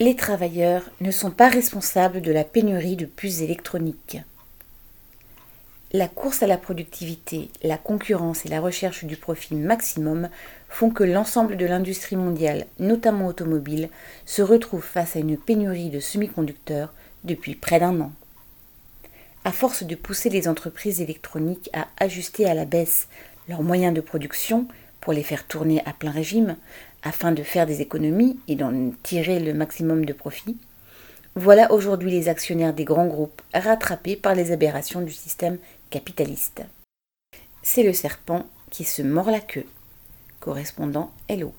Les travailleurs ne sont pas responsables de la pénurie de puces électroniques. La course à la productivité, la concurrence et la recherche du profit maximum font que l'ensemble de l'industrie mondiale, notamment automobile, se retrouve face à une pénurie de semi-conducteurs depuis près d'un an. À force de pousser les entreprises électroniques à ajuster à la baisse leurs moyens de production pour les faire tourner à plein régime, afin de faire des économies et d'en tirer le maximum de profit, voilà aujourd'hui les actionnaires des grands groupes rattrapés par les aberrations du système capitaliste. C'est le serpent qui se mord la queue. Correspondant Hello.